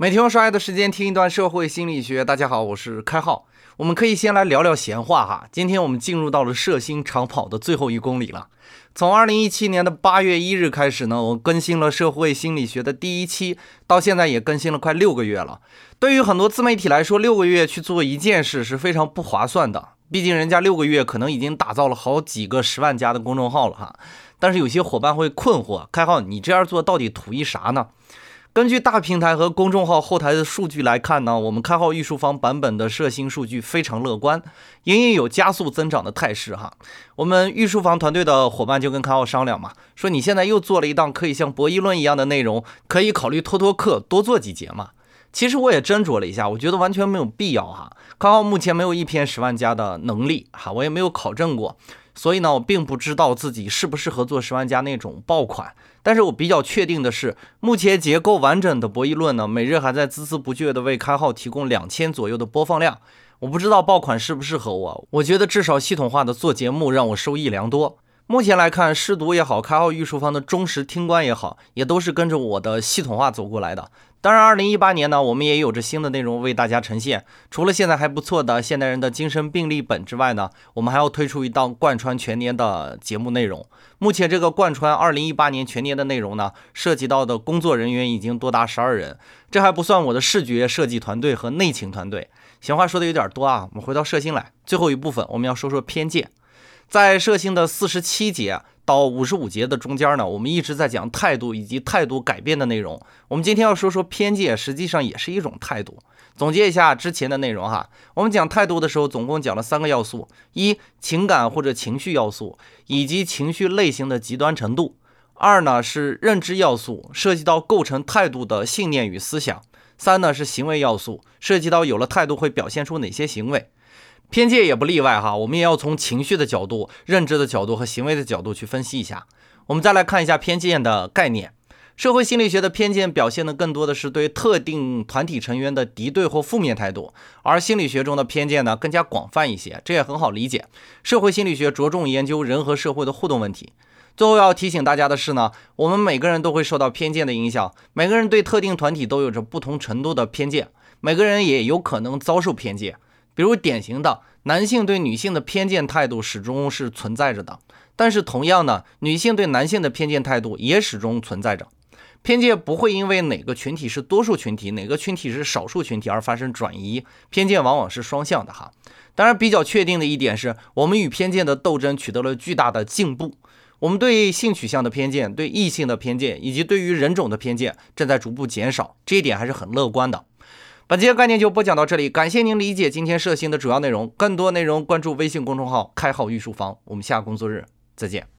每天用刷牙的时间听一段社会心理学。大家好，我是开浩。我们可以先来聊聊闲话哈。今天我们进入到了射星长跑的最后一公里了。从二零一七年的八月一日开始呢，我更新了社会心理学的第一期，到现在也更新了快六个月了。对于很多自媒体来说，六个月去做一件事是非常不划算的。毕竟人家六个月可能已经打造了好几个十万加的公众号了哈。但是有些伙伴会困惑，开浩，你这样做到底图一啥呢？根据大平台和公众号后台的数据来看呢，我们开号御书房版本的射星数据非常乐观，隐隐有加速增长的态势哈。我们御书房团队的伙伴就跟开号商量嘛，说你现在又做了一档可以像博弈论一样的内容，可以考虑拖拖课，多做几节嘛。其实我也斟酌了一下，我觉得完全没有必要哈。开号目前没有一篇十万加的能力哈，我也没有考证过。所以呢，我并不知道自己适不适合做十万加那种爆款，但是我比较确定的是，目前结构完整的博弈论呢，每日还在孜孜不倦的为开号提供两千左右的播放量。我不知道爆款适不适合我，我觉得至少系统化的做节目让我收益良多。目前来看，试读也好，开号御书房的忠实听官也好，也都是跟着我的系统化走过来的。当然，二零一八年呢，我们也有着新的内容为大家呈现。除了现在还不错的现代人的精神病历本之外呢，我们还要推出一档贯穿全年的节目内容。目前这个贯穿二零一八年全年的内容呢，涉及到的工作人员已经多达十二人，这还不算我的视觉设计团队和内勤团队。闲话说的有点多啊，我们回到射星来，最后一部分我们要说说偏见。在社星的四十七节到五十五节的中间呢，我们一直在讲态度以及态度改变的内容。我们今天要说说偏见，实际上也是一种态度。总结一下之前的内容哈，我们讲态度的时候，总共讲了三个要素：一、情感或者情绪要素，以及情绪类型的极端程度；二呢是认知要素，涉及到构成态度的信念与思想；三呢是行为要素，涉及到有了态度会表现出哪些行为。偏见也不例外哈，我们也要从情绪的角度、认知的角度和行为的角度去分析一下。我们再来看一下偏见的概念。社会心理学的偏见表现的更多的是对特定团体成员的敌对或负面态度，而心理学中的偏见呢更加广泛一些，这也很好理解。社会心理学着重研究人和社会的互动问题。最后要提醒大家的是呢，我们每个人都会受到偏见的影响，每个人对特定团体都有着不同程度的偏见，每个人也有可能遭受偏见。比如典型的男性对女性的偏见态度始终是存在着的，但是同样呢，女性对男性的偏见态度也始终存在着。偏见不会因为哪个群体是多数群体，哪个群体是少数群体而发生转移，偏见往往是双向的哈。当然，比较确定的一点是我们与偏见的斗争取得了巨大的进步，我们对性取向的偏见、对异性的偏见以及对于人种的偏见正在逐步减少，这一点还是很乐观的。本节概念就播讲到这里，感谢您理解今天射星的主要内容。更多内容关注微信公众号“开好御书房”。我们下工作日再见。